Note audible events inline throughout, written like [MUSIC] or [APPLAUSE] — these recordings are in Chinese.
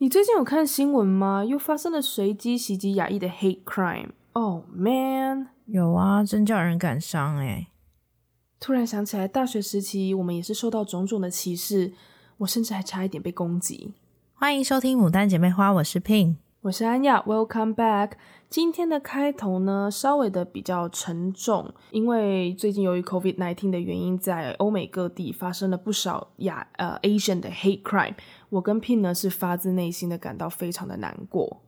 你最近有看新闻吗？又发生了随机袭击亚裔的 hate crime。Oh man，有啊，真叫人感伤哎。突然想起来，大学时期我们也是受到种种的歧视，我甚至还差一点被攻击。欢迎收听《牡丹姐妹花》，我是 Pin，我是安雅，Welcome back。今天的开头呢，稍微的比较沉重，因为最近由于 COVID nineteen 的原因，在欧美各地发生了不少亚呃 Asian 的 hate crime。我跟 Pin 呢是发自内心的感到非常的难过。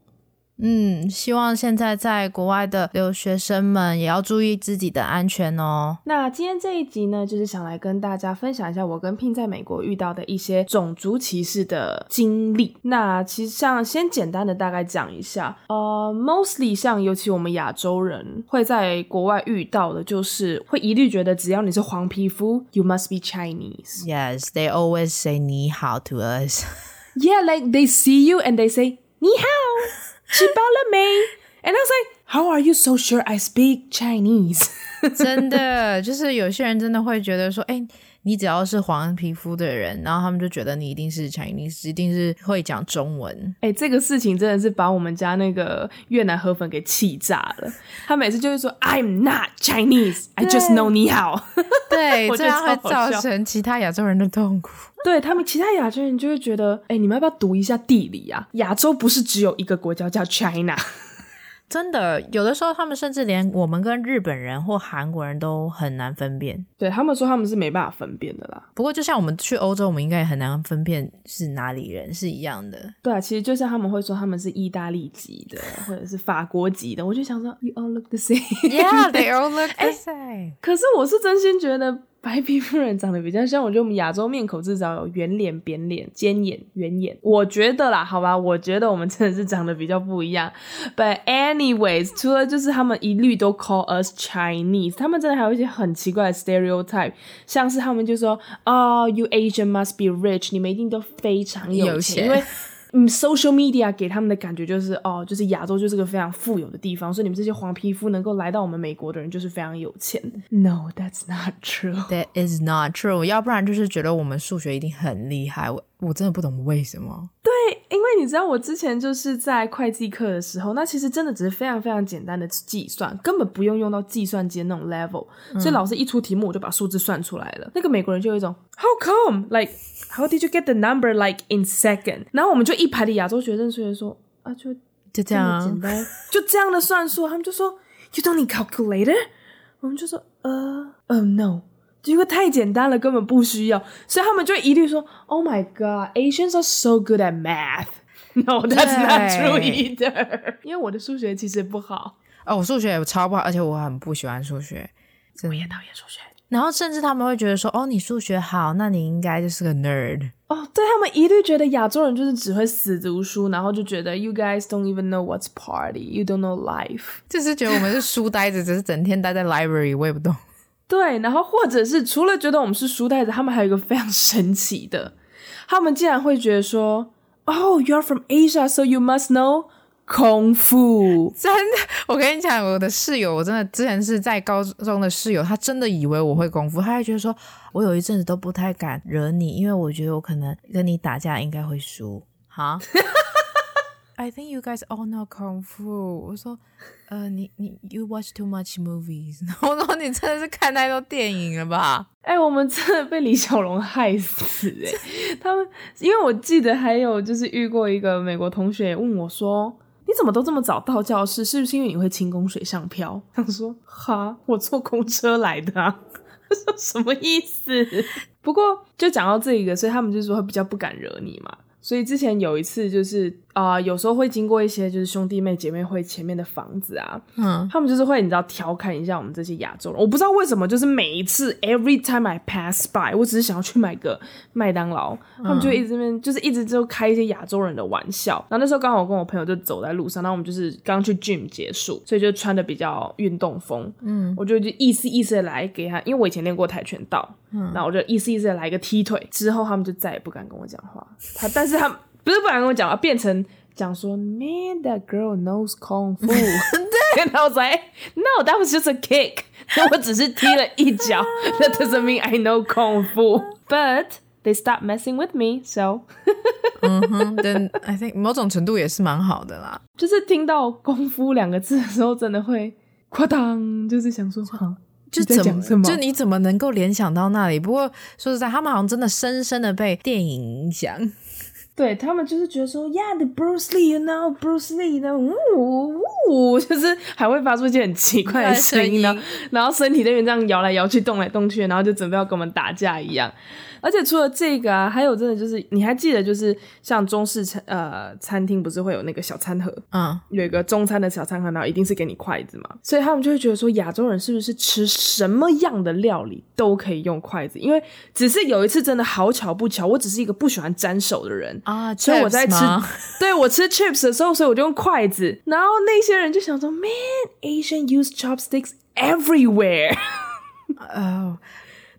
嗯，希望现在在国外的留学生们也要注意自己的安全哦。那今天这一集呢，就是想来跟大家分享一下我跟 Pin 在美国遇到的一些种族歧视的经历。那其实像先简单的大概讲一下，呃，mostly 像尤其我们亚洲人会在国外遇到的，就是会一律觉得只要你是黄皮肤，you must be Chinese. Yes, they always say 你好 to us. Yeah, like they see you and they say 你好。[LAUGHS] 吃饱了没？And I was like, how are you so sure I speak Chinese？真的，就是有些人真的会觉得说，哎、欸， [LAUGHS] 你只要是黄皮肤的人，然后他们就觉得你一定是 Chinese，一定是会讲中文。哎、欸，这个事情真的是把我们家那个越南河粉给气炸了。他每次就会说，I'm not Chinese，I just know 你好。对，[LAUGHS] 这样会造成其他亚洲人的痛苦。对他们，其他亚洲人就会觉得，哎、欸，你们要不要读一下地理啊？亚洲不是只有一个国家叫 China，真的，有的时候他们甚至连我们跟日本人或韩国人都很难分辨。对他们说，他们是没办法分辨的啦。不过，就像我们去欧洲，我们应该也很难分辨是哪里人，是一样的。对啊，其实就像他们会说他们是意大利籍的，或者是法国籍的，我就想说，You all look the same. Yeah, they all look the [LAUGHS] same. 欸，可是我是真心觉得。白皮肤人长得比较像，我觉得我们亚洲面孔至少有圆脸、扁脸、尖眼、圆眼。我觉得啦，好吧，我觉得我们真的是长得比较不一样。But anyways，除了就是他们一律都 call us Chinese，他们真的还有一些很奇怪的 stereotype，像是他们就说，哦，you Asian must be rich，你们一定都非常有钱，有钱因为。嗯，social media 给他们的感觉就是哦，就是亚洲就是个非常富有的地方，所以你们这些黄皮肤能够来到我们美国的人就是非常有钱。No, that's not true. That is not true. 要不然就是觉得我们数学一定很厉害。我我真的不懂为什么。你知道我之前就是在会计课的时候，那其实真的只是非常非常简单的计算，根本不用用到计算机那种 level，嗯。所以老师一出题目，我就把数字算出来了。那个美国人就有一种 How come? Like How did you get the number like in second? 然后我们就一排的亚洲学生，所以说啊，就就这样简单，就这样的算术。他们就说 You don't need calculator？我们就说呃呃、uh, oh, No。因为太简单了，根本不需要，所以他们就一律说：“Oh my God, Asians are so good at math.” [LAUGHS] No, that's not true either. 因为我的数学其实不好。哦，我数学也超不好，而且我很不喜欢数学，我也讨厌数学。然后甚至他们会觉得说：“哦，你数学好，那你应该就是个 nerd。”哦，对，他们一律觉得亚洲人就是只会死读书，然后就觉得 “You guys don't even know what's party, you don't know life”，就是觉得我们是书呆子，只是整天待在 library，我也不懂。对，然后或者是除了觉得我们是书呆子，他们还有一个非常神奇的，他们竟然会觉得说：“Oh, you are from Asia, so you must know 功夫。”真的，我跟你讲，我的室友，我真的之前是在高中的室友，他真的以为我会功夫，他还觉得说我有一阵子都不太敢惹你，因为我觉得我可能跟你打架应该会输。哈。I think you guys all know kung fu。我说，呃，你你 you watch too much movies。我说你真的是看太多电影了吧？[LAUGHS] 哎、欸，我们真的被李小龙害死哎、欸！[LAUGHS] 他们因为我记得还有就是遇过一个美国同学问我说：“你怎么都这么早到教室？是不是因为你会轻功水上漂？”他说：“哈，我坐公车来的啊。[LAUGHS] ”他说什么意思？不过就讲到这个，所以他们就说会比较不敢惹你嘛。所以之前有一次就是。啊、呃，有时候会经过一些就是兄弟妹姐妹会前面的房子啊，嗯，他们就是会你知道调侃一下我们这些亚洲人。我不知道为什么，就是每一次 every time I pass by，我只是想要去买个麦当劳，他们就一直就是一直就开一些亚洲人的玩笑。然后那时候刚好我跟我朋友就走在路上，然后我们就是刚去 gym 结束，所以就穿的比较运动风，嗯，我就就意思意思的来给他，因为我以前练过跆拳道，嗯，然后我就意思意思的来一个踢腿，之后他们就再也不敢跟我讲话。他但是他。不是不敢跟我讲话，变成讲说，Man, that girl knows kung fu。对，然后我说，No, that was just a kick。我只是踢了一脚，That doesn't mean I know kung fu。But they stop messing with me. So，嗯哼，then I think 某种程度也是蛮好的啦。就是听到功夫两个字的时候，真的会哐当，就是想说，好，就你在讲什么？就你怎么能够联想到那里？不过说实在，他们好像真的深深的被电影影响。[LAUGHS] 对他们就是觉得说，Yeah，the Bruce Lee，now，Bruce Lee 呢，呜呜呜，[LAUGHS] 就是还会发出一些很奇怪的声音呢，然后身体那边这样摇来摇去、动来动去，然后就准备要跟我们打架一样。而且除了这个啊，还有真的就是，你还记得就是像中式餐呃餐厅不是会有那个小餐盒，嗯，有一个中餐的小餐盒，然后一定是给你筷子嘛，所以他们就会觉得说，亚洲人是不是吃什么样的料理都可以用筷子？因为只是有一次真的好巧不巧，我只是一个不喜欢沾手的人啊，所以我在吃，[LAUGHS] 对我吃 chips 的时候，所以我就用筷子，然后那些人就想说，Man，Asian use chopsticks everywhere，[LAUGHS] 哦。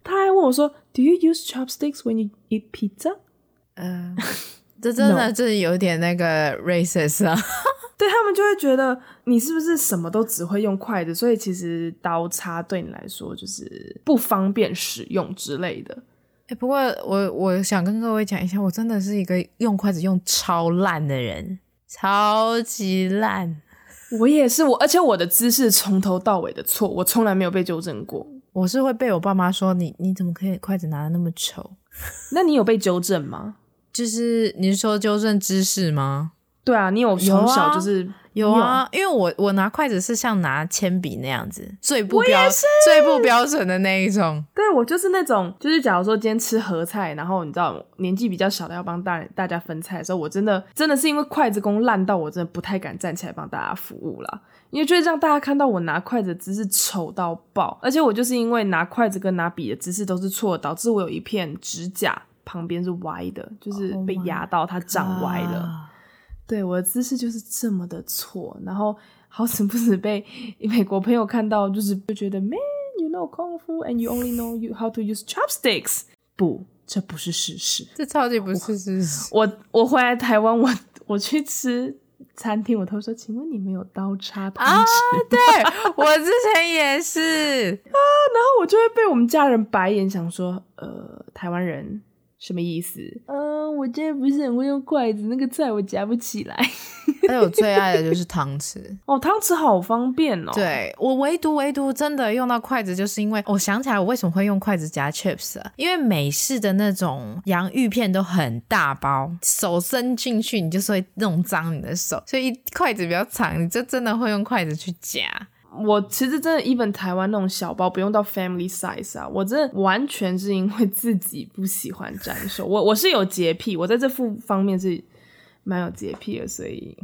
他还问我说：“Do you use chopsticks when you eat pizza？” 呃，[LAUGHS] 这真的就是有点那个 racist 啊。[LAUGHS] 对，他们就会觉得你是不是什么都只会用筷子，所以其实刀叉对你来说就是不方便使用之类的。哎，不过我我想跟各位讲一下，我真的是一个用筷子用超烂的人，超级烂。我也是，我而且我的姿势从头到尾的错，我从来没有被纠正过。我是会被我爸妈说，你你怎么可以筷子拿的那么丑？[LAUGHS] 那你有被纠正吗？就是你是说纠正姿势吗？对啊，你有从小就是有啊，有啊，因为我我拿筷子是像拿铅笔那样子，最不标最不标准的那一种。对，我就是那种，就是假如说今天吃合菜，然后你知道年纪比较小的要帮大人大家分菜的时候，我真的真的是因为筷子工烂到我真的不太敢站起来帮大家服务啦。因为就是让大家看到我拿筷子的姿势丑到爆，而且我就是因为拿筷子跟拿笔的姿势都是错，导致我有一片指甲旁边是歪的，就是被压到它长歪了。Oh 对，我的姿势就是这么的错，然后好死不死被 [LAUGHS] 美国朋友看到，就是就觉得 Man, you know kung fu and you only know you how to use chopsticks。不，这不是事实，这超级不是事实。我我回来台湾，我我去吃餐厅，我都说，请问你们有刀叉汤匙？啊，对，[LAUGHS] 我之前也是啊，然后我就会被我们家人白眼，想说，呃，台湾人。什么意思？嗯、呃，我真的不是很会用筷子，那个菜我夹不起来。[LAUGHS] 还有最爱的就是汤匙哦，汤匙好方便哦。对，我唯独唯独真的用到筷子，就是因为我想起来我为什么会用筷子夹 chips 啊？因为美式的那种洋芋片都很大包，手伸进去你就是会弄脏你的手，所以筷子比较长，你就真的会用筷子去夹。我其实真的，even 台湾那种小包不用到 family size 啊，我真的完全是因为自己不喜欢沾手。我我是有洁癖，我在这副方面是蛮有洁癖的，所以。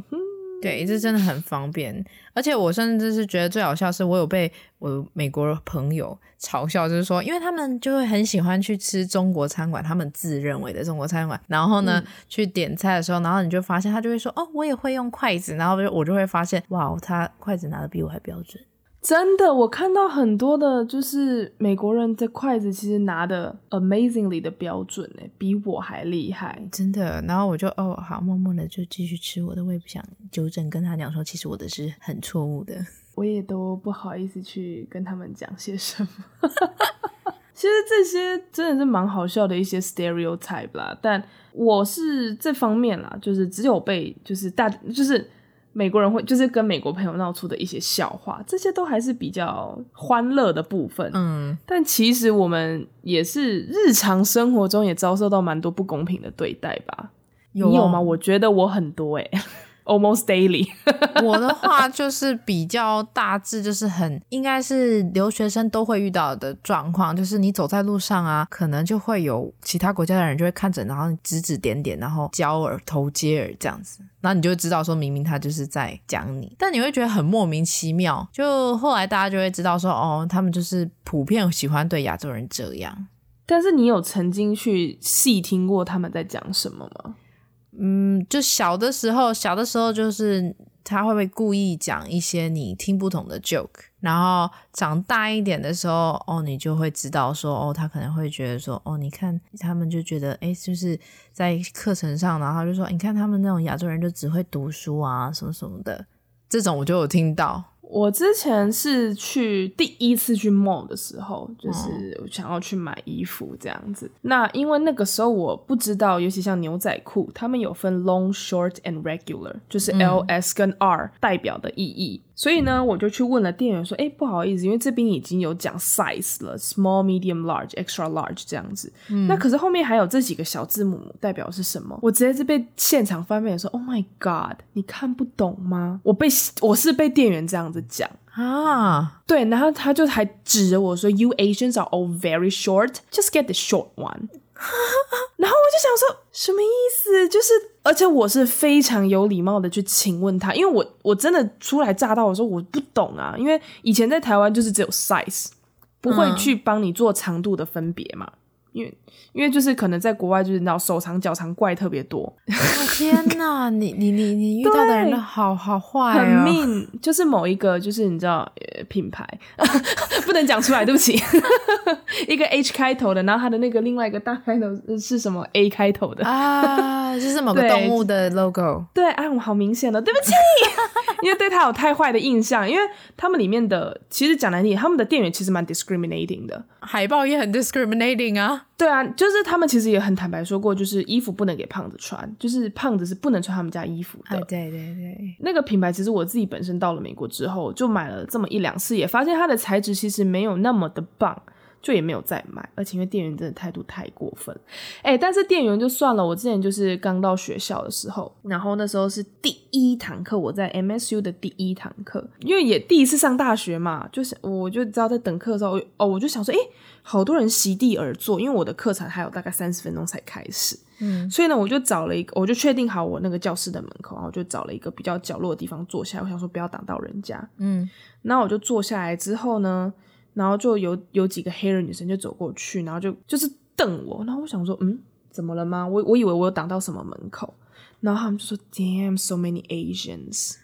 对，这真的很方便，而且我甚至是觉得最好笑是，我有被我美国朋友嘲笑，就是说，因为他们就会很喜欢去吃中国餐馆，他们自认为的中国餐馆，然后呢，嗯、去点菜的时候，然后你就发现他就会说，哦，我也会用筷子，然后我就会发现，哇，他筷子拿的比我还标准。真的，我看到很多的，就是美国人的筷子，其实拿的 amazingly 的标准诶，比我还厉害，真的。然后我就哦，好，默默的就继续吃我的，我也不想纠正，跟他讲说，其实我的是很错误的，我也都不好意思去跟他们讲些什么。[LAUGHS] 其实这些真的是蛮好笑的一些 stereotype 啦，但我是这方面啦，就是只有被就是大就是。美国人会就是跟美国朋友闹出的一些笑话，这些都还是比较欢乐的部分。嗯，但其实我们也是日常生活中也遭受到蛮多不公平的对待吧？有，你有吗？我觉得我很多欸。Almost daily，[LAUGHS] 我的话就是比较大致，就是很应该是留学生都会遇到的状况，就是你走在路上啊，可能就会有其他国家的人就会看着，然后指指点点，然后交耳头接耳这样子，然后你就知道说明明他就是在讲你，但你会觉得很莫名其妙。就后来大家就会知道说，哦，他们就是普遍喜欢对亚洲人这样。但是你有曾经去细听过他们在讲什么吗？嗯，就小的时候，小的时候就是他会不会故意讲一些你听不懂的 joke，然后长大一点的时候，哦，你就会知道说，哦，他可能会觉得说，哦，你看他们就觉得，诶，就是在课程上，然后就说，你看他们那种亚洲人就只会读书啊，什么什么的，这种我就有听到。我之前是去第一次去 mall 的时候，就是想要去买衣服这样子。嗯、那因为那个时候我不知道，尤其像牛仔裤，他们有分 long、short and regular，就是 L、S 跟 R 代表的意义。嗯、所以呢，我就去问了店员说：“哎、欸，不好意思，因为这边已经有讲 size 了，small、medium、large、extra large 这样子。嗯、那可是后面还有这几个小字母代表是什么？我直接是被现场翻面说：‘Oh my god，你看不懂吗？’我被我是被店员这样子。”讲啊，对，然后他就还指着我说：“You Asians are all very short, just get the short one。[LAUGHS] ”然后我就想说，什么意思？就是，而且我是非常有礼貌的去请问他，因为我我真的初来乍到的时候我不懂啊，因为以前在台湾就是只有 size，不会去帮你做长度的分别嘛，因为。因为就是可能在国外，就是你知道手长脚长怪特别多。哦、天哪，[LAUGHS] 你你你你遇到的人都好好坏、哦，很命。就是某一个，就是你知道品牌 [LAUGHS] 不能讲出来，对不起。[LAUGHS] 一个 H 开头的，然后他的那个另外一个大开头是什么 A 开头的啊？就是某个动物的 logo。对，对啊，我好明显的，对不起，[LAUGHS] 因为对他有太坏的印象。因为他们里面的其实讲难听，他们的店员其实蛮 discriminating 的，海报也很 discriminating 啊。对啊，就是他们其实也很坦白说过，就是衣服不能给胖子穿，就是胖子是不能穿他们家衣服的。对对对，那个品牌其实我自己本身到了美国之后，就买了这么一两次，也发现它的材质其实没有那么的棒，就也没有再买。而且因为店员真的态度太过分，哎，但是店员就算了。我之前就是刚到学校的时候，然后那时候是第一堂课，我在 MSU 的第一堂课，因为也第一次上大学嘛，就是我就知道在等课的时候，哦，我就想说，哎。好多人席地而坐，因为我的课程还有大概三十分钟才开始，嗯，所以呢，我就找了一个，我就确定好我那个教室的门口，然后我就找了一个比较角落的地方坐下，我想说不要挡到人家，嗯，那我就坐下来之后呢，然后就有有几个黑人女生就走过去，然后就就是瞪我，然后我想说，嗯，怎么了吗？我我以为我有挡到什么门口，然后他们就说，Damn, so many Asians，[LAUGHS]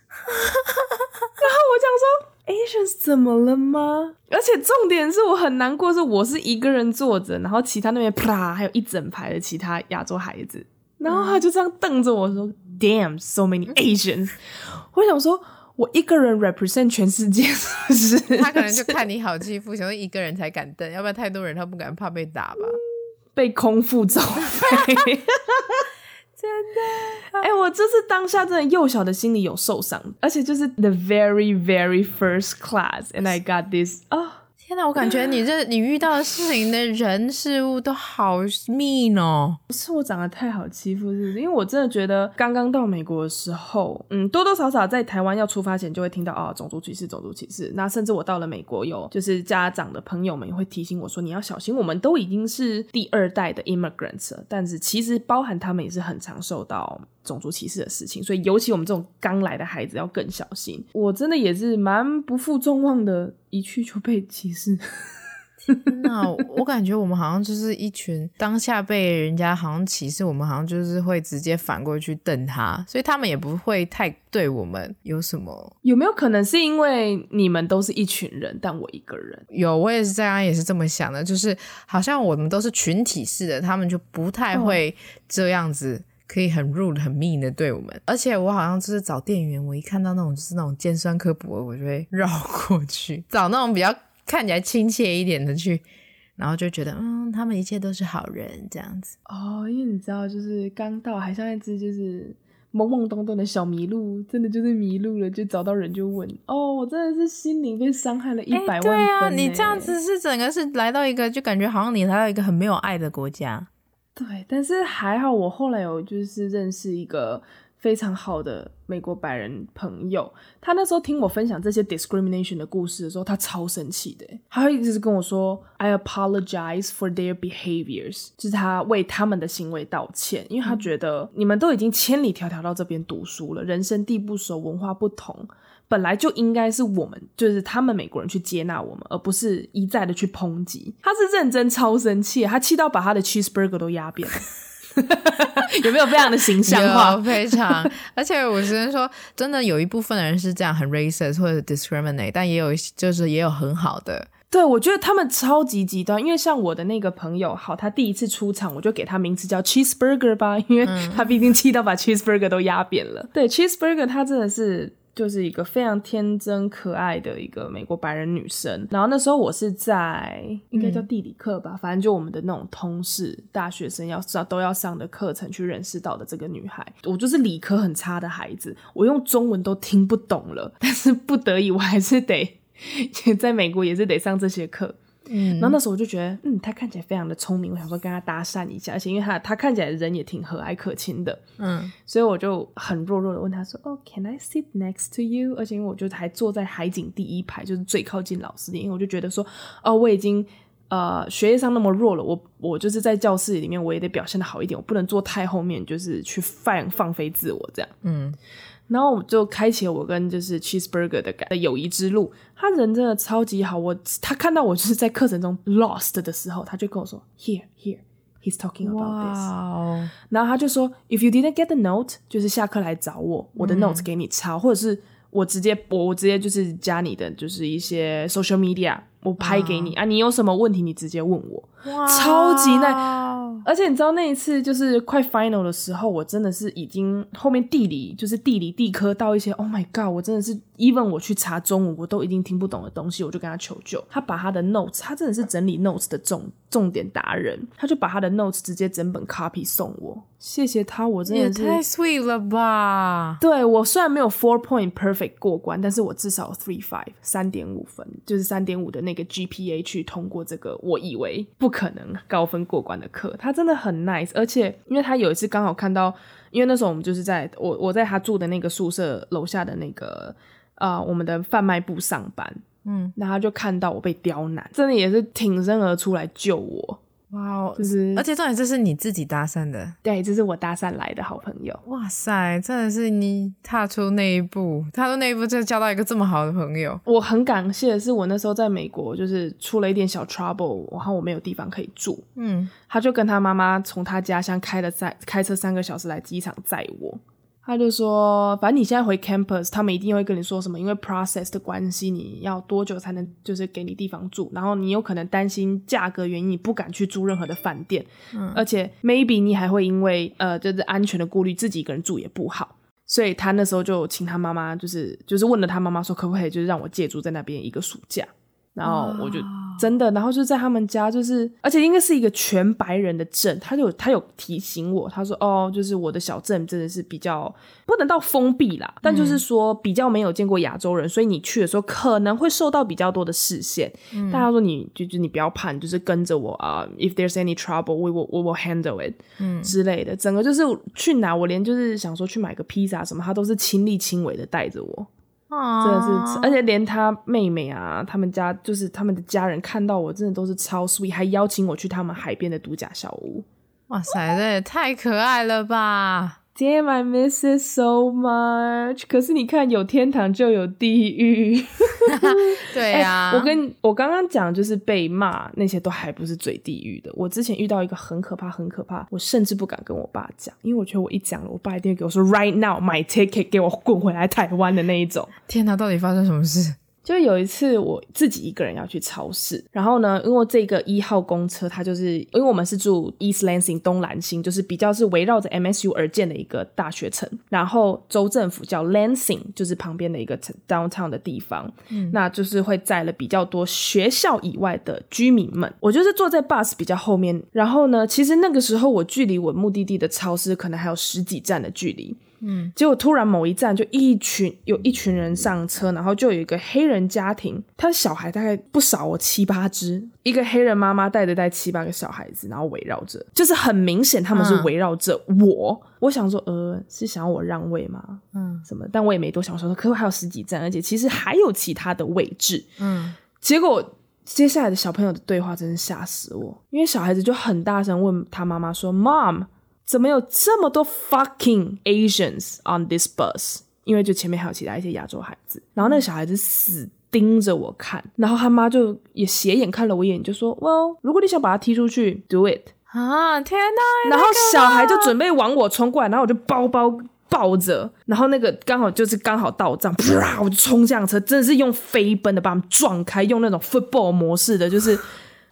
然后我想说。Asians 怎么了吗？而且重点是我很难过，是我是一个人坐着，然后其他那边啪，还有一整排的其他亚洲孩子，然后他就这样瞪着我说：“Damn, so many Asians。”我想说，我一个人 represent 全世界，是不是？他可能就看你好欺负，想说一个人才敢瞪，要不然太多人他不敢，怕被打吧？[LAUGHS] 被空腹揍肺。[LAUGHS] 真的，哎、欸，我这是当下真的幼小的心里有受伤，而且就是 the very very first class，and I got this 啊、oh。天哪，我感觉 [LAUGHS] 你这你遇到的事情的人事物都好 mean 哦！不是我长得太好欺负，是不是？因为我真的觉得刚刚到美国的时候，嗯，多多少少在台湾要出发前就会听到啊，种族歧视，种族歧视。那甚至我到了美国有，就是家长的朋友们也会提醒我说，你要小心，我们都已经是第二代的 immigrants 了，但是其实包含他们也是很常受到。种族歧视的事情，所以尤其我们这种刚来的孩子要更小心。我真的也是蛮不负众望的，一去就被歧视。[LAUGHS] 那我感觉我们好像就是一群当下被人家好像歧视，我们好像就是会直接反过去瞪他，所以他们也不会太对我们有什么。有没有可能是因为你们都是一群人，但我一个人？有，我也是这样，也是这么想的，就是好像我们都是群体式的，他们就不太会这样子。哦可以很 rude 很 mean 的对我们，而且我好像就是找店员，我一看到那种就是那种尖酸刻薄的，我就会绕过去 [LAUGHS] 找那种比较看起来亲切一点的去，然后就觉得嗯，他们一切都是好人这样子。哦，因为你知道，就是刚到，还像一只就是懵懵懂懂的小麋鹿，真的就是迷路了，就找到人就问。哦，我真的是心灵被伤害了一百万分。对啊，你这样子是整个是来到一个，就感觉好像你来到一个很没有爱的国家。对，但是还好，我后来有就是认识一个非常好的美国白人朋友，他那时候听我分享这些 discrimination 的故事的时候，他超生气的，他会一直跟我说 “I apologize for their behaviors”，就是他为他们的行为道歉，因为他觉得你们都已经千里迢迢到这边读书了，人生地不熟，文化不同。本来就应该是我们，就是他们美国人去接纳我们，而不是一再的去抨击。他是认真超生气，他气到把他的 cheeseburger 都压扁了。[LAUGHS] 有没有非常的形象化？非常。而且我只能说，真的有一部分的人是这样很 racist 或者 discriminate，但也有就是也有很好的。对，我觉得他们超级极端。因为像我的那个朋友，好，他第一次出场，我就给他名字叫 cheeseburger 吧，因为他毕竟气到把 cheeseburger 都压扁了。对，cheeseburger 他真的是。就是一个非常天真可爱的一个美国白人女生。然后那时候我是在应该叫地理课吧，嗯、反正就我们的那种通识大学生要上都要上的课程去认识到的这个女孩。我就是理科很差的孩子，我用中文都听不懂了，但是不得已我还是得 [LAUGHS] 在美国也是得上这些课。嗯，然后那时候我就觉得，嗯，他看起来非常的聪明，我想说跟他搭讪一下，而且因为他他看起来人也挺和蔼可亲的，嗯，所以我就很弱弱的问他说，哦，oh，Can I sit next to you？而且因为我就还坐在海景第一排，就是最靠近老师的，因为我就觉得说，哦，我已经呃学业上那么弱了，我我就是在教室里面我也得表现得好一点，我不能坐太后面，就是去放放飞自我这样，嗯。然后我就开启了我跟就是 cheeseburger 的感的友谊之路。他人真的超级好我他看到我就是在课程中 lost 的时候他就跟我说 here here he's talking about this 然后他就说 if you didn't get the note 就是下课来找我我的 note 给你抄。或者是我直接播我直接就是加你的就是一些 social media 我拍给你、wow. 啊，你有什么问题你直接问我，wow. 超级耐。而且你知道那一次就是快 final 的时候，我真的是已经后面地理就是地理地科到一些 Oh my God，我真的是 even 我去查中文我都已经听不懂的东西，我就跟他求救。他把他的 notes，他真的是整理 notes 的重重点达人，他就把他的 notes 直接整本 copy 送我，谢谢他，我真的是太 sweet 了吧！对，我虽然没有 four point perfect 过关，但是我至少 three five 三点五分，就是三点五的那个 GPA 去通过这个我以为不可能高分过关的课。他真的很 nice，而且因为他有一次刚好看到，因为那时候我们就是在我我在他住的那个宿舍楼下的那个啊、呃、我们的贩卖部上班，嗯，然后他就看到我被刁难，真的也是挺身而出来救我。哇、就是，而且重点这是你自己搭讪的，对，这是我搭讪来的好朋友。哇塞，真的是你踏出那一步，踏出那一步就交到一个这么好的朋友。我很感谢的是，我那时候在美国就是出了一点小 trouble，然后我没有地方可以住，嗯，他就跟他妈妈从他家乡开了三开车三个小时来机场载我。他就说，反正你现在回 campus，他们一定会跟你说什么，因为 process 的关系，你要多久才能就是给你地方住，然后你有可能担心价格原因，你不敢去住任何的饭店，嗯，而且 maybe 你还会因为呃就是安全的顾虑，自己一个人住也不好，所以他那时候就请他妈妈，就是就是问了他妈妈说，可不可以就是让我借住在那边一个暑假。然后我就真的，然后就在他们家，就是而且应该是一个全白人的镇，他就他有提醒我，他说哦，就是我的小镇真的是比较不能到封闭啦，但就是说比较没有见过亚洲人，所以你去的时候可能会受到比较多的视线。嗯、但他说你就就你不要怕，你就是跟着我啊、uh,，if there's any trouble，we will we will handle it，嗯之类的。整个就是去哪，我连就是想说去买个披萨什么，他都是亲力亲为的带着我。真的是，而且连他妹妹啊，他们家就是他们的家人看到我，真的都是超 sweet，还邀请我去他们海边的度假小屋。哇塞，这也太可爱了吧！Damn, I miss it so much。可是你看，有天堂就有地狱。[LAUGHS] 对呀、啊欸，我跟我刚刚讲，就是被骂那些都还不是最地狱的。我之前遇到一个很可怕、很可怕，我甚至不敢跟我爸讲，因为我觉得我一讲了，我爸一定会给我说 “Right now, my ticket”，给我滚回来台湾的那一种。天哪，到底发生什么事？就有一次我自己一个人要去超市，然后呢，因为这个一号公车它就是因为我们是住 East Lansing 东兰星，就是比较是围绕着 MSU 而建的一个大学城，然后州政府叫 Lansing，就是旁边的一个 downtown 的地方，嗯，那就是会载了比较多学校以外的居民们。我就是坐在 bus 比较后面，然后呢，其实那个时候我距离我目的地的超市可能还有十几站的距离。嗯，结果突然某一站就一群有一群人上车，然后就有一个黑人家庭，他的小孩大概不少哦，七八只，一个黑人妈妈带着带七八个小孩子，然后围绕着，就是很明显他们是围绕着我。嗯。我想说，呃，是想要我让位吗？嗯，什么？但我也没多想，说可不还有十几站，而且其实还有其他的位置。嗯，结果接下来的小朋友的对话真是吓死我，因为小孩子就很大声问他妈妈说：“Mom。”怎么有这么多 fucking Asians on this bus？因为就前面还有其他一些亚洲孩子，然后那个小孩子死盯着我看，然后他妈就也斜眼看了我一眼，就说：“Well，如果你想把他踢出去，do it。”啊，天哪！然后小孩就准备往我冲过来，然后我就包包抱着，然后那个刚好就是刚好到账，啪，我就冲上车，真的是用飞奔的把他们撞开，用那种 football 模式的，就是。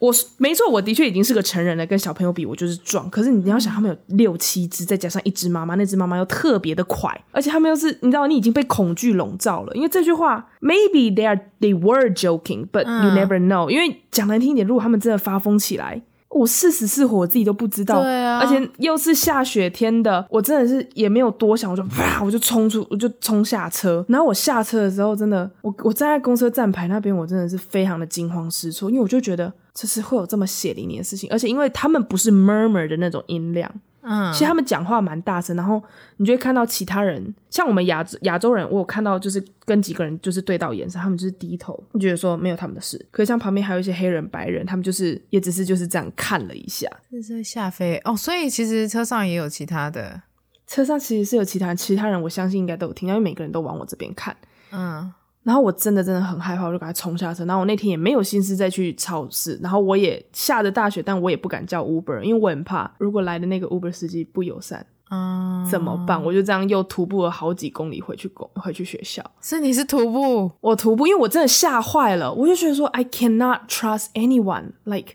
我没错，我的确已经是个成人了，跟小朋友比，我就是壮。可是你要想，他们有六七只，再加上一只妈妈，那只妈妈又特别的快，而且他们又是，你知道，你已经被恐惧笼罩了。因为这句话，maybe they are they were joking，but you never know、嗯。因为讲难听一点，如果他们真的发疯起来。我是死是活，我自己都不知道。对啊，而且又是下雪天的，我真的是也没有多想，我就啪，我就冲出，我就冲下车。然后我下车的时候，真的，我我站在公车站牌那边，我真的是非常的惊慌失措，因为我就觉得这是会有这么血淋淋的事情，而且因为他们不是 murmur 的那种音量。嗯，其实他们讲话蛮大声，然后你就会看到其他人，像我们亚亚洲人，我有看到就是跟几个人就是对到眼神，他们就是低头，你觉得说没有他们的事。[LAUGHS] 可是像旁边还有一些黑人、白人，他们就是也只是就是这样看了一下。这是下飞哦，所以其实车上也有其他的，车上其实是有其他人，其他人我相信应该都有听到，因为每个人都往我这边看。嗯。然后我真的真的很害怕，我就赶快冲下车。然后我那天也没有心思再去超市。然后我也下着大雪，但我也不敢叫 Uber，因为我很怕如果来的那个 Uber 司机不友善，嗯，怎么办？我就这样又徒步了好几公里回去公回去学校。是你是徒步？我徒步，因为我真的吓坏了。我就觉得说，I cannot trust anyone。Like，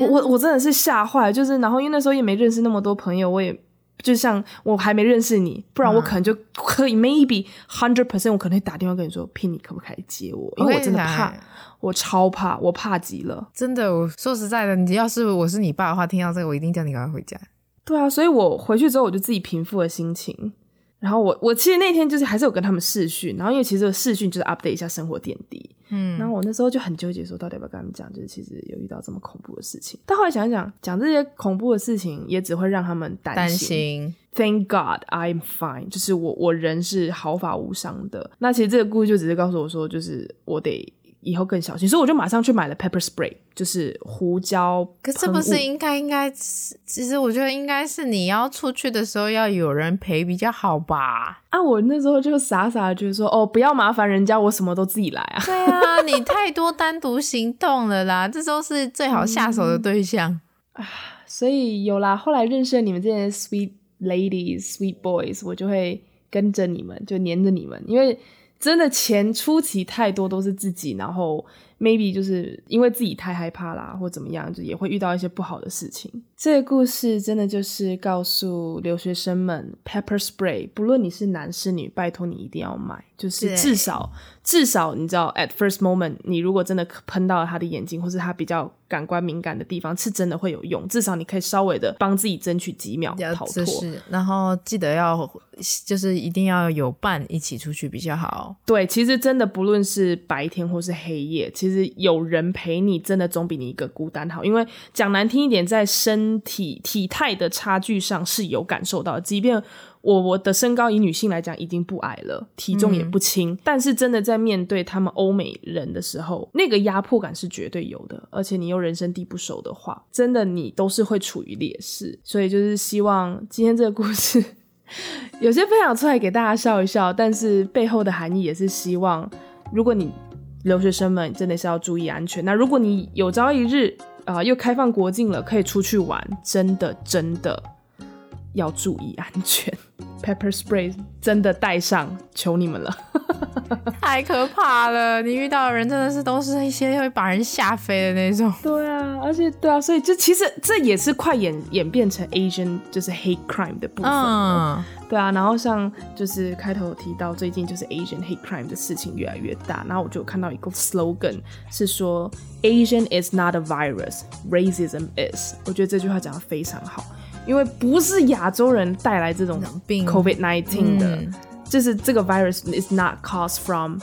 我我我真的是吓坏了。就是然后因为那时候也没认识那么多朋友，我也。就像我还没认识你，不然我可能就可以、嗯、maybe hundred percent，我可能会打电话跟你说，Pin，你可不可以接我？因为我真的怕，我，我超怕，我怕极了。真的，我说实在的，你要是我是你爸的话，听到这个，我一定叫你赶快回家。对啊，所以我回去之后，我就自己平复了心情。然后我我其实那天就是还是有跟他们视讯，然后因为其实视讯就是 update 一下生活点滴，嗯，然后我那时候就很纠结，说到底要不要跟他们讲，就是其实有遇到这么恐怖的事情。但后来想想，讲这些恐怖的事情也只会让他们担心。担心。Thank God I'm fine，就是我我人是毫发无伤的。那其实这个故事就只是告诉我说，就是我得。以后更小心，所以我就马上去买了 pepper spray，就是胡椒。可是不是应该应该，其实我觉得应该是你要出去的时候要有人陪比较好吧？啊，我那时候就傻傻的觉得说，哦，不要麻烦人家，我什么都自己来啊。对啊，你太多单独行动了啦，[LAUGHS] 这时候是最好下手的对象啊。所以有啦，后来认识了你们这些 sweet ladies、sweet boys，我就会跟着你们，就黏着你们，因为。真的钱初期太多都是自己，然后 maybe 就是因为自己太害怕啦，或怎么样，就也会遇到一些不好的事情。这个故事真的就是告诉留学生们，pepper spray，不论你是男是女，拜托你一定要买，就是至少至少你知道，at first moment，你如果真的喷到了他的眼睛，或是他比较。感官敏感的地方是真的会有用，至少你可以稍微的帮自己争取几秒逃脱。然后记得要就是一定要有伴一起出去比较好。对，其实真的不论是白天或是黑夜，其实有人陪你，真的总比你一个孤单好。因为讲难听一点，在身体体态的差距上是有感受到的，即便。我我的身高以女性来讲已经不矮了，体重也不轻，嗯，但是真的在面对他们欧美人的时候，那个压迫感是绝对有的。而且你又人生地不熟的话，真的你都是会处于劣势。所以就是希望今天这个故事有些分享出来给大家笑一笑，但是背后的含义也是希望，如果你留学生们真的是要注意安全。那如果你有朝一日啊，呃，又开放国境了，可以出去玩，真的真的。要注意安全，Pepper Spray 真的带上，求你们了，[LAUGHS] 太可怕了！你遇到的人真的是都是一些会把人吓飞的那种。对啊，而且对啊，所以就其实这也是快演演变成 Asian 就是 hate crime 的部分。嗯，对啊，然后像就是开头有提到，最近就是 Asian hate crime 的事情越来越大，然后我就看到一个 slogan 是说 Asian is not a virus, racism is。我觉得这句话讲的非常好。因为不是亚洲人带来这种病，COVID-19 的，嗯，就是这个 virus is not caused from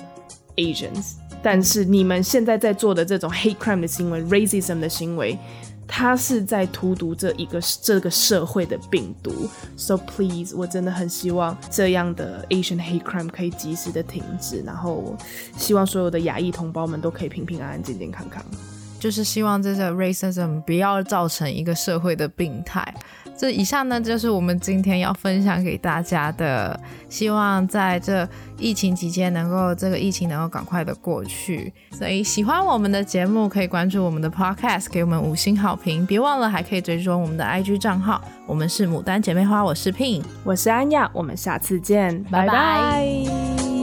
Asians。但是你们现在在做的这种 hate crime 的行为，racism 的行为，它是在荼毒这一个这个社会的病毒。So please，我真的很希望这样的 Asian hate crime 可以及时的停止，然后希望所有的亚裔同胞们都可以平平安安、健健康康。就是希望这个 racism 不要造成一个社会的病态。这以上呢，就是我们今天要分享给大家的。希望在这疫情期间，能够这个疫情能够赶快的过去。所以喜欢我们的节目，可以关注我们的 podcast，给我们五星好评。别忘了还可以追踪我们的 IG 账号。我们是牡丹姐妹花，我是 Pin，我是安雅，我们下次见，拜拜。